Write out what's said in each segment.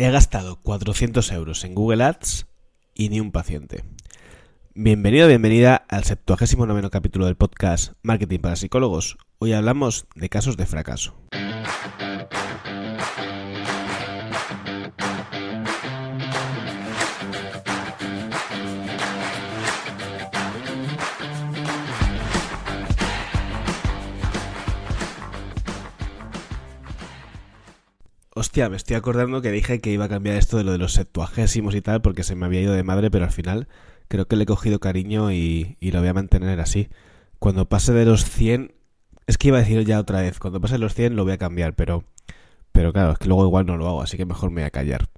He gastado 400 euros en Google Ads y ni un paciente. Bienvenido, bienvenida al 79 capítulo del podcast Marketing para Psicólogos. Hoy hablamos de casos de fracaso. Hostia, me estoy acordando que dije que iba a cambiar esto de lo de los septuagésimos y tal porque se me había ido de madre, pero al final creo que le he cogido cariño y, lo voy a mantener así. Cuando pase de los 100, es que iba a decir ya otra vez, cuando pase de los 100 lo voy a cambiar, pero, pero claro, es que luego igual no lo hago, así que mejor me voy a callar.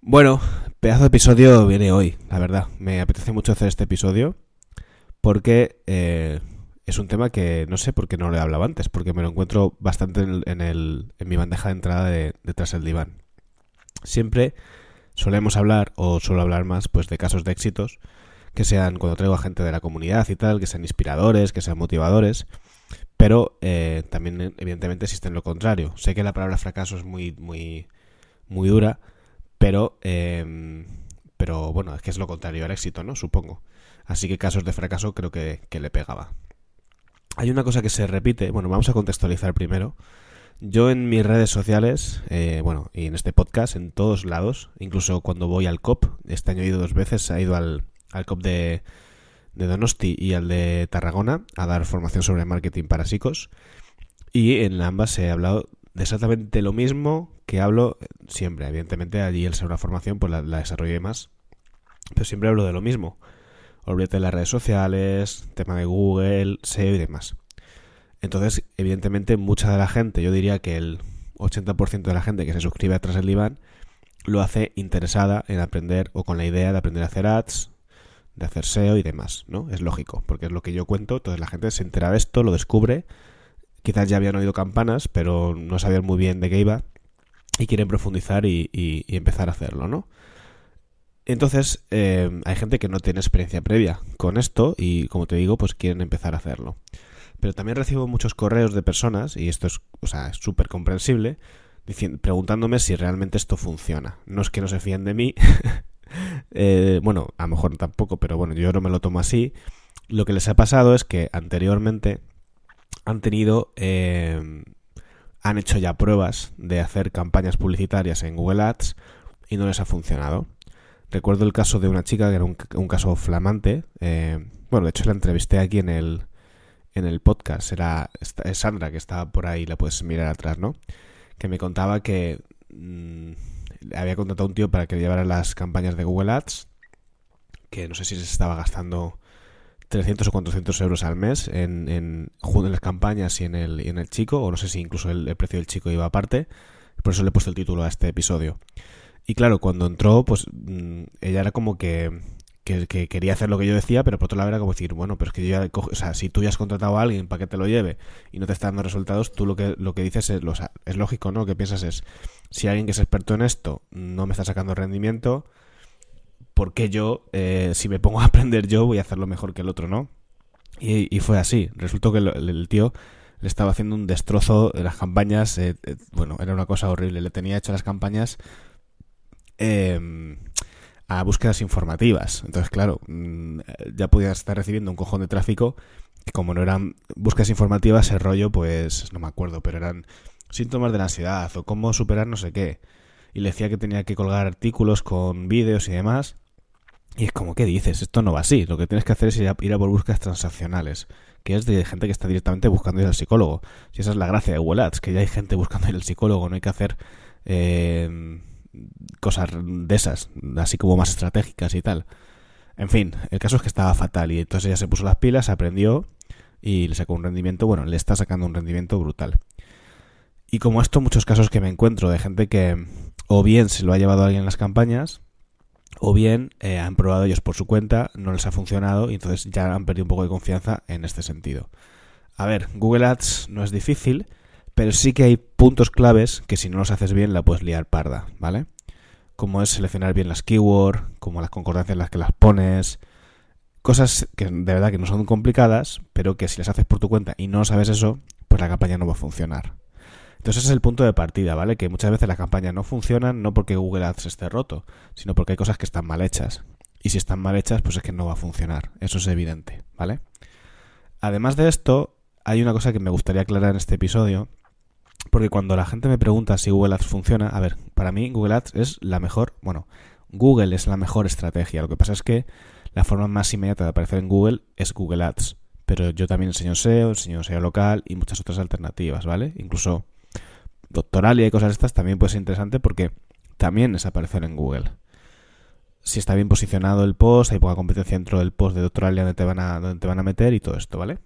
Bueno, pedazo de episodio viene hoy, la verdad. Me apetece mucho hacer este episodio porque eh, es un tema que no sé por qué no lo he hablado antes, porque me lo encuentro bastante en, el, en, mi bandeja de entrada de, detrás del diván. Siempre solemos hablar, o suelo hablar más, pues de casos de éxitos, que sean cuando traigo a gente de la comunidad y tal, que sean inspiradores, que sean motivadores, pero eh, también evidentemente existe lo contrario. Sé que la palabra fracaso es muy, muy, muy dura, pero, eh, pero bueno, es que es lo contrario al éxito, ¿no? Supongo. Así que casos de fracaso creo que le pegaba hay una cosa que se repite, bueno, vamos a contextualizar primero. Yo en mis redes sociales, eh, bueno, y en este podcast, en todos lados, incluso cuando voy al COP, este año he ido dos veces, he ido al, al COP de, de Donosti y al de Tarragona a dar formación sobre marketing para psicos. Y en ambas he hablado de exactamente lo mismo que hablo siempre. Evidentemente allí el ser una formación pues la, la desarrollé más. Pero siempre hablo de lo mismo. Olvídate de las redes sociales, tema de Google, SEO y demás. Entonces, evidentemente, mucha de la gente, yo diría que el 80% de la gente que se suscribe a Tras el Diván, lo hace interesada en aprender o con la idea de aprender a hacer ads, de hacer SEO y demás, ¿no? Es lógico, porque es lo que yo cuento, entonces la gente se entera de esto, lo descubre, quizás ya habían oído campanas, pero no sabían muy bien de qué iba y quieren profundizar y, y empezar a hacerlo, ¿no? Entonces, eh, hay gente que no tiene experiencia previa con esto y, como te digo, pues quieren empezar a hacerlo. Pero también recibo muchos correos de personas, y esto es o sea, súper comprensible, preguntándome si realmente esto funciona. No es que no se fíen de mí, eh, bueno, a lo mejor tampoco, pero bueno, yo no me lo tomo así. Lo que les ha pasado es que anteriormente han tenido... Eh, han hecho ya pruebas de hacer campañas publicitarias en Google Ads y no les ha funcionado. Recuerdo el caso de una chica que era un, caso flamante. Eh, bueno, de hecho la entrevisté aquí en el, en el podcast. Era Sandra, que estaba por ahí, la puedes mirar atrás, ¿no? Que me contaba que mm, había contratado a un tío para que llevara las campañas de Google Ads. Que no sé si se estaba gastando 300 o 400 euros al mes en, en, en las campañas y en, el, en el chico. O no sé si incluso el, el precio del chico iba aparte. Por eso le he puesto el título a este episodio. Y claro, cuando entró, pues mm, ella era como que, que, quería hacer lo que yo decía, pero por otro lado era como decir, bueno, pero es que yo ya o sea, si tú ya has contratado a alguien para que te lo lleve y no te está dando resultados, tú lo que, lo que dices es, lo, es lógico, ¿no? Lo que piensas es, si alguien que es experto en esto no me está sacando rendimiento, ¿por qué yo, eh, si me pongo a aprender yo, voy a hacerlo mejor que el otro, ¿no? Y, y fue así. Resultó que el, tío le estaba haciendo un destrozo de las campañas. Eh, eh, bueno, era una cosa horrible. Le tenía hecho las campañas Em, a búsquedas informativas. Entonces, claro, mm, ya podías estar recibiendo un cojón de tráfico que como no eran búsquedas informativas, el rollo, pues no me acuerdo, pero eran síntomas de la ansiedad o cómo superar no sé qué. Y le decía que tenía que colgar artículos con vídeos y demás. Y es como, ¿qué dices? Esto no va así. Lo que tienes que hacer es ir a, por búsquedas transaccionales, que es de gente que está directamente buscando ir al psicólogo. Si esa es la gracia de Google Ads, que ya hay gente buscando ir al psicólogo, no hay que hacer... Eh, cosas de esas, así como más estratégicas y tal. En fin, el caso es que estaba fatal y entonces ella se puso las pilas, aprendió y le sacó un rendimiento, bueno, le está sacando un rendimiento brutal. Y como esto, muchos casos que me encuentro de gente que o bien se lo ha llevado alguien en las campañas, o bien eh, han probado ellos por su cuenta, no les ha funcionado y entonces ya han perdido un poco de confianza en este sentido. A ver, Google Ads no es difícil, pero sí que hay puntos claves que si no los haces bien la puedes liar parda, ¿vale? Como es seleccionar bien las keywords, como las concordancias en las que las pones, cosas que de verdad que no son complicadas, pero que si las haces por tu cuenta y no sabes eso, pues la campaña no va a funcionar. Entonces ese es el punto de partida, ¿vale? Que muchas veces las campañas no funcionan no porque Google Ads esté roto, sino porque hay cosas que están mal hechas. Y si están mal hechas, pues es que no va a funcionar. Eso es evidente, ¿vale? Además de esto, hay una cosa que me gustaría aclarar en este episodio, porque cuando la gente me pregunta si Google Ads funciona, a ver, para mí Google Ads es la mejor, bueno, Google es la mejor estrategia. Lo que pasa es que la forma más inmediata de aparecer en Google es Google Ads. Pero yo también enseño SEO, enseño SEO local y muchas otras alternativas, ¿vale? Incluso Doctoralia y cosas estas también puede ser interesante porque también es aparecer en Google. Si está bien posicionado el post, hay poca competencia dentro del post de Doctoralia donde te van a, donde te van a meter y todo esto, ¿vale?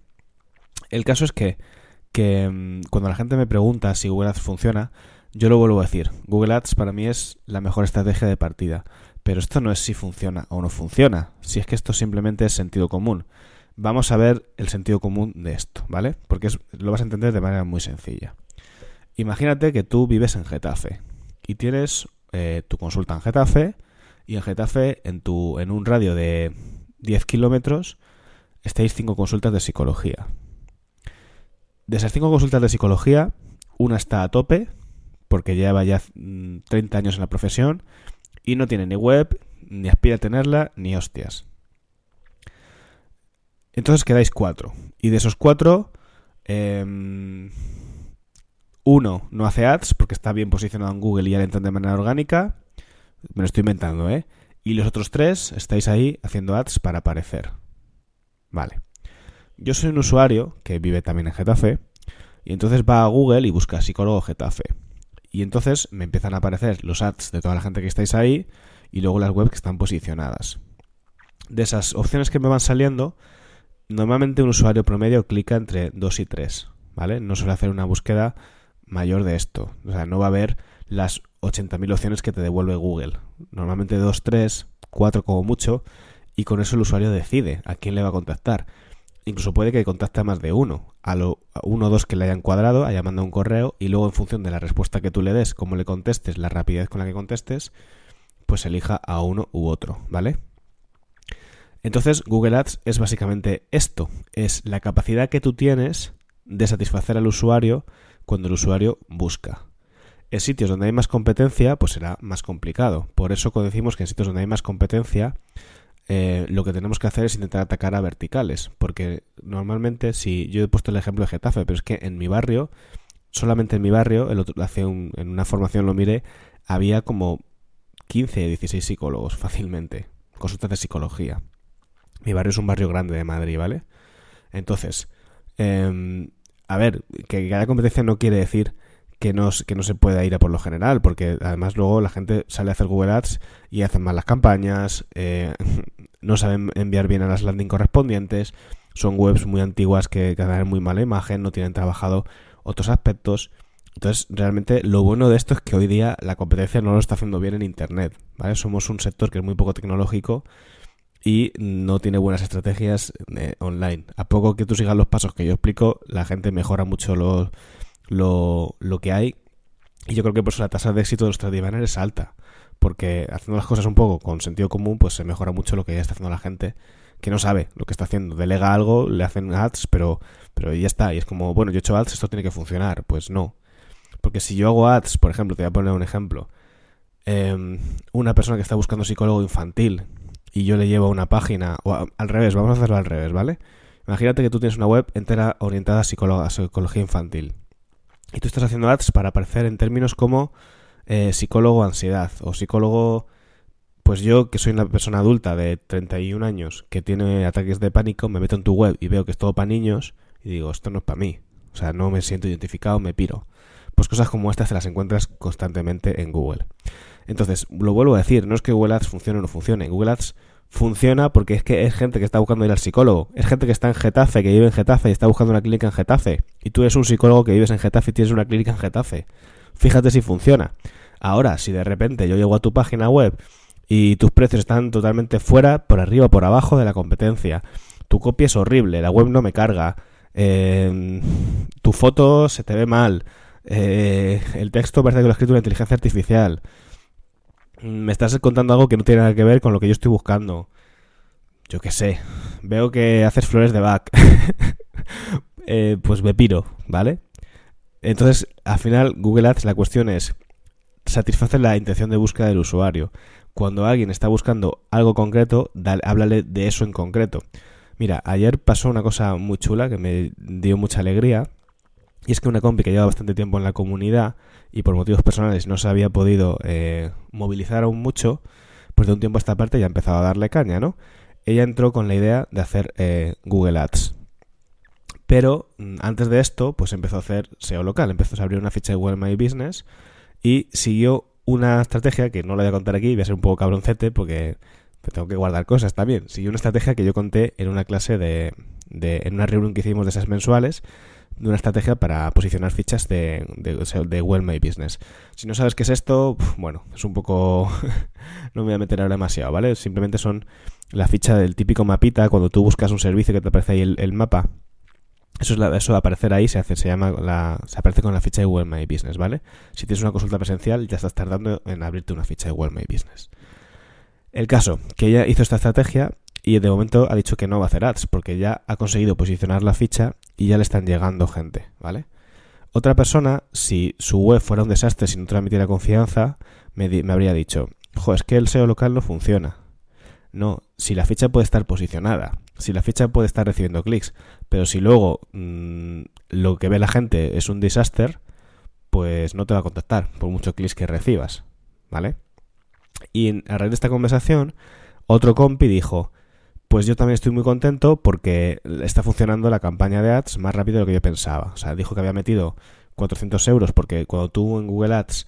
El caso es que, que mm, cuando la gente me pregunta si Google Ads funciona, yo lo vuelvo a decir. Google Ads para mí es la mejor estrategia de partida. Pero esto no es si funciona o no funciona. Si es que esto simplemente es sentido común. Vamos a ver el sentido común de esto, ¿vale? Porque lo vas a entender de manera muy sencilla. Imagínate que tú vives en Getafe y tienes eh, tu consulta en Getafe y en Getafe, en, tu, en un radio de 10 kilómetros, estáis cinco consultas de psicología. De esas cinco consultas de psicología, una está a tope, porque lleva ya 30 mm, años en la profesión y no tiene ni web, ni aspira a tenerla, ni hostias. Entonces quedáis cuatro. Y de esos cuatro, em, uno no hace ads porque está bien posicionado en Google y ya le entran de manera orgánica. Me lo estoy inventando, ¿eh? Y los otros tres estáis ahí haciendo ads para aparecer. Vale. Yo soy un usuario que vive también en Getafe y entonces va a Google y busca psicólogo Getafe. Y entonces me empiezan a aparecer los ads de toda la gente que estáis ahí y luego las webs que están posicionadas. De esas opciones que me van saliendo, normalmente un usuario promedio clica entre 2 y 3, ¿vale? No suele hacer una búsqueda mayor de esto. O sea, no va a haber las 80.000 opciones que te devuelve Google. Normalmente 2, 3, 4 como mucho, y con eso el usuario decide a quién le va a contactar. Incluso puede que contacte a más de uno, a, lo, uno o dos que le hayan cuadrado, haya mandado un correo y luego en función de la respuesta que tú le des, cómo le contestes, la rapidez con la que contestes, pues elija a uno u otro, ¿vale? Entonces Google Ads es básicamente esto, es la capacidad que tú tienes de satisfacer al usuario cuando el usuario busca. En sitios donde hay más competencia, pues será más complicado. Por eso decimos que en sitios donde hay más competencia, eh, lo que tenemos que hacer es intentar atacar a verticales, porque normalmente si yo he puesto el ejemplo de Getafe, pero es que en mi barrio, solamente en mi barrio, el otro, en una formación lo miré, había como 15, 16 psicólogos fácilmente, consultas de psicología. Mi barrio es un barrio grande de Madrid, ¿vale? Entonces, eh, a ver, que haya competencia no quiere decir que no, que no se pueda ir a por lo general, porque además luego la gente sale a hacer Google Ads y hacen mal las campañas, eh, no saben enviar bien a las landing correspondientes, son webs muy antiguas que, que dan muy mala imagen, no tienen trabajado otros aspectos. Entonces, realmente lo bueno de esto es que hoy día la competencia no lo está haciendo bien en Internet, ¿vale? Somos un sector que es muy poco tecnológico y no tiene buenas estrategias eh, online. A poco que tú sigas los pasos que yo explico, la gente mejora mucho lo, lo, lo que hay y yo creo que por eso la tasa de éxito de los trade es alta, porque haciendo las cosas un poco con sentido común, pues se mejora mucho lo que ya está haciendo la gente que no sabe lo que está haciendo. Delega algo, le hacen ads, pero, pero ya está. Y es como, bueno, yo he hecho ads, esto tiene que funcionar. Pues no. Porque si yo hago ads, por ejemplo, te voy a poner un ejemplo. Em, una persona que está buscando psicólogo infantil y yo le llevo una página, o al revés, vamos a hacerlo al revés, ¿vale? Imagínate que tú tienes una web entera orientada a, a psicología infantil y tú estás haciendo ads para aparecer en términos como eh, psicólogo ansiedad o psicólogo, pues yo que soy una persona adulta de 31 años que tiene ataques de pánico, me meto en tu web y veo que es todo para niños y digo, esto no es para mí. O sea, no me siento identificado, me piro. Pues cosas como estas se las encuentras constantemente en Google. Entonces, lo vuelvo a decir, no es que Google Ads funcione o no funcione. Google Ads funciona porque es que es gente que está buscando ir al psicólogo. Es gente que está en Getafe, que vive en Getafe y está buscando una clínica en Getafe. Y tú eres un psicólogo que vives en Getafe y tienes una clínica en Getafe. Fíjate si funciona. Ahora, si de repente yo llego a tu página web y tus precios están totalmente fuera, por arriba, o por abajo de la competencia, tu copia es horrible, la web no me carga, eh, tu foto se te ve mal, eh, el texto parece que lo ha escrito una inteligencia artificial, me estás contando algo que no tiene nada que ver con lo que yo estoy buscando. Yo qué sé. Veo que haces flores de back. Eh, pues me piro, ¿vale? Entonces, al final, Google Ads, la cuestión es, satisface la intención de búsqueda del usuario. Cuando alguien está buscando algo concreto, háblale de eso en concreto. Mira, ayer pasó una cosa muy chula que me dio mucha alegría. Y es que una compi que lleva bastante tiempo en la comunidad y por motivos personales no se había podido eh, movilizar aún mucho, pues de un tiempo a esta parte ya ha empezado a darle caña, ¿no? Ella entró con la idea de hacer eh, Google Ads. Pero mm, antes de esto, pues empezó a hacer SEO local, empezó a abrir una ficha de Google My Business y siguió una estrategia que no la voy a contar aquí, voy a ser un poco cabroncete porque tengo que guardar cosas también. Siguió una estrategia que yo conté en una clase de, de en una reunión que hicimos de esas mensuales, de una estrategia para posicionar fichas de, de, Well My Business. Si no sabes qué es esto, bueno, es un poco... no me voy a meter ahora demasiado, ¿vale? Simplemente son la ficha del típico mapita, cuando tú buscas un servicio que te aparece ahí el, mapa, eso, es eso de aparecer ahí se hace, se llama la, se aparece con la ficha de Google My Business, ¿vale? Si tienes una consulta presencial, ya estás tardando en abrirte una ficha de Google My Business. El caso, que ella hizo esta estrategia y de momento ha dicho que no va a hacer ads, porque ya ha conseguido posicionar la ficha y ya le están llegando gente, ¿vale? Otra persona, si su web fuera un desastre, si no transmitiera confianza, me, me habría dicho, jo, es que el SEO local no funciona. No, si la ficha puede estar posicionada, si la ficha puede estar recibiendo clics, pero si luego mm, lo que ve la gente es un desastre, pues no te va a contactar por muchos clics que recibas, ¿vale? Y a raíz de esta conversación, otro compi dijo, pues yo también estoy muy contento porque está funcionando la campaña de ads más rápido de lo que yo pensaba. O sea, dijo que había metido 400 euros porque cuando tú en Google Ads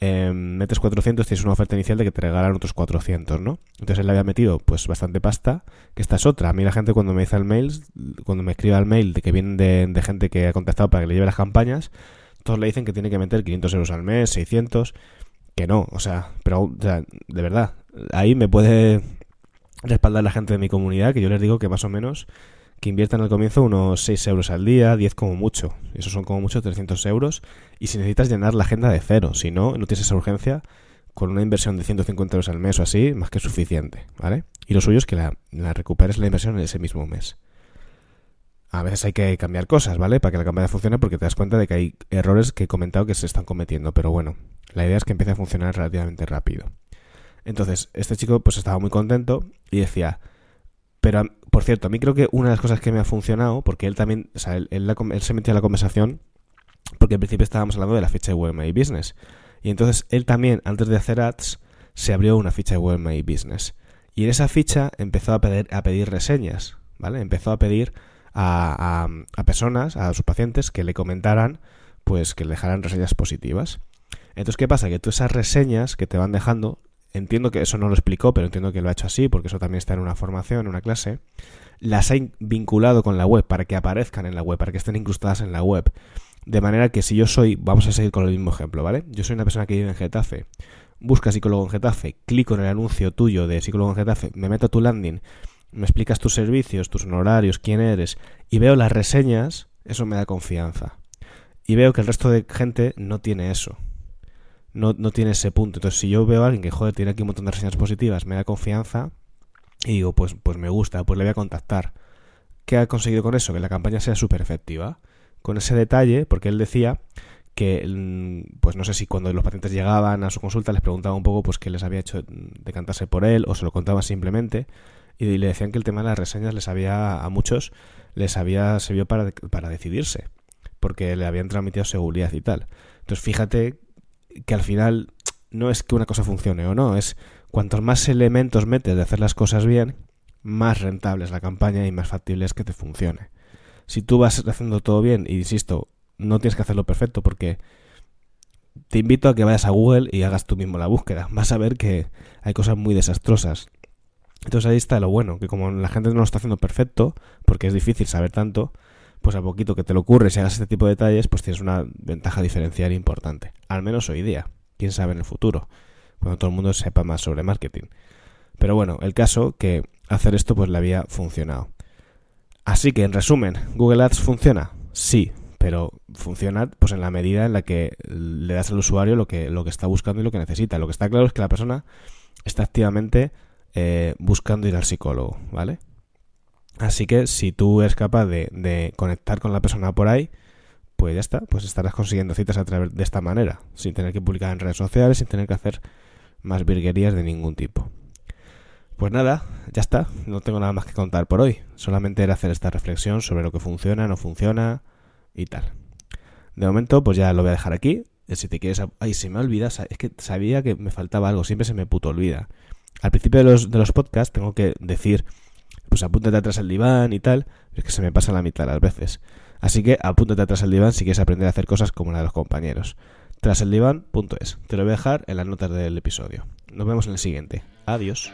eh, metes 400 tienes una oferta inicial de que te regalan otros 400, ¿no? Entonces él le había metido pues bastante pasta, que esta es otra. A mí la gente cuando me dice el mail, cuando me escribe el mail de que vienen de, gente que ha contactado para que le lleve las campañas, todos le dicen que tiene que meter 500 euros al mes, 600, que no, o sea, pero de verdad, ahí me puede respaldar la gente de mi comunidad, que yo les digo que más o menos que inviertan al comienzo unos 6 euros al día, 10 como mucho. Eso son como mucho 300 euros. Y si necesitas llenar la agenda de cero, si no, no tienes esa urgencia, con una inversión de 150 euros al mes o así, más que suficiente, ¿vale? Y lo suyo es que la, recuperes la inversión en ese mismo mes. A veces hay que cambiar cosas, ¿vale? Para que la campaña funcione porque te das cuenta de que hay errores que he comentado que se están cometiendo. Pero bueno, la idea es que empiece a funcionar relativamente rápido. Entonces, este chico pues estaba muy contento y decía, pero por cierto, a mí creo que una de las cosas que me ha funcionado, porque él también, o sea, él, se metió a la conversación, porque al principio estábamos hablando de la ficha de Web My Business. Y entonces él también, antes de hacer ads, se abrió una ficha de Web My Business. Y en esa ficha empezó a pedir, a pedir reseñas, ¿vale? Empezó a pedir a, a, a personas, a sus pacientes, que le comentaran, pues que le dejaran reseñas positivas. Entonces, ¿qué pasa? Que tú esas reseñas que te van dejando entiendo que eso no lo explicó, pero entiendo que lo ha hecho así, porque eso también está en una formación, en una clase, las ha vinculado con la web para que aparezcan en la web, para que estén incrustadas en la web. De manera que si yo soy, vamos a seguir con el mismo ejemplo, ¿vale? Yo soy una persona que vive en Getafe, busca psicólogo en Getafe, clico en el anuncio tuyo de psicólogo en Getafe, me meto a tu landing, me explicas tus servicios, tus honorarios, quién eres, y veo las reseñas, eso me da confianza. Y veo que el resto de gente no tiene eso no, no tiene ese punto. Entonces, si yo veo a alguien que, joder, tiene aquí un montón de reseñas positivas, me da confianza y digo, pues, pues me gusta, pues le voy a contactar. ¿Qué ha conseguido con eso? Que la campaña sea súper efectiva. Con ese detalle, porque él decía que, mm, pues no sé si cuando los pacientes llegaban a su consulta les preguntaba un poco pues qué les había hecho decantarse por él o se lo contaban simplemente y le decían que el tema de las reseñas les había, a muchos, les había servido para, para decidirse porque le habían transmitido seguridad y tal. Entonces fíjate que al final no es que una cosa funcione o no, es cuantos más elementos metes de hacer las cosas bien, más rentable es la campaña y más factible es que te funcione. Si tú vas haciendo todo bien, y insisto, no tienes que hacerlo perfecto porque te invito a que vayas a Google y hagas tú mismo la búsqueda. Vas a ver que hay cosas muy desastrosas. Entonces ahí está lo bueno, que como la gente no lo está haciendo perfecto, porque es difícil saber tanto, pues a poquito que te lo ocurres y hagas este tipo de detalles, pues tienes una ventaja diferencial importante. Al menos hoy día. Quién sabe en el futuro. Cuando todo el mundo sepa más sobre marketing. Pero bueno, el caso que hacer esto pues le había funcionado. Así que en resumen, ¿Google Ads funciona? Sí, pero funciona pues en la medida en la que le das al usuario lo que, lo que está buscando y lo que necesita. Lo que está claro es que la persona está activamente eh, buscando ir al psicólogo, ¿vale? Así que si tú eres capaz de, conectar con la persona por ahí, pues ya está, pues estarás consiguiendo citas a través de esta manera, sin tener que publicar en redes sociales, sin tener que hacer más virguerías de ningún tipo. Pues nada, ya está, no tengo nada más que contar por hoy, solamente era hacer esta reflexión sobre lo que funciona, no funciona y tal. De momento, pues ya lo voy a dejar aquí. Si te quieres... Ay, se me olvida, es que sabía que me faltaba algo, siempre se me puto olvida. Al principio de los, de los podcasts tengo que decir, pues apúntate atrás al diván y tal, es que se me pasa la mitad las veces. Así que apúntate atrás al diván si quieres aprender a hacer cosas como la de los compañeros. Traseldiván.es. Te lo voy a dejar en las notas del episodio. Nos vemos en el siguiente. Adiós.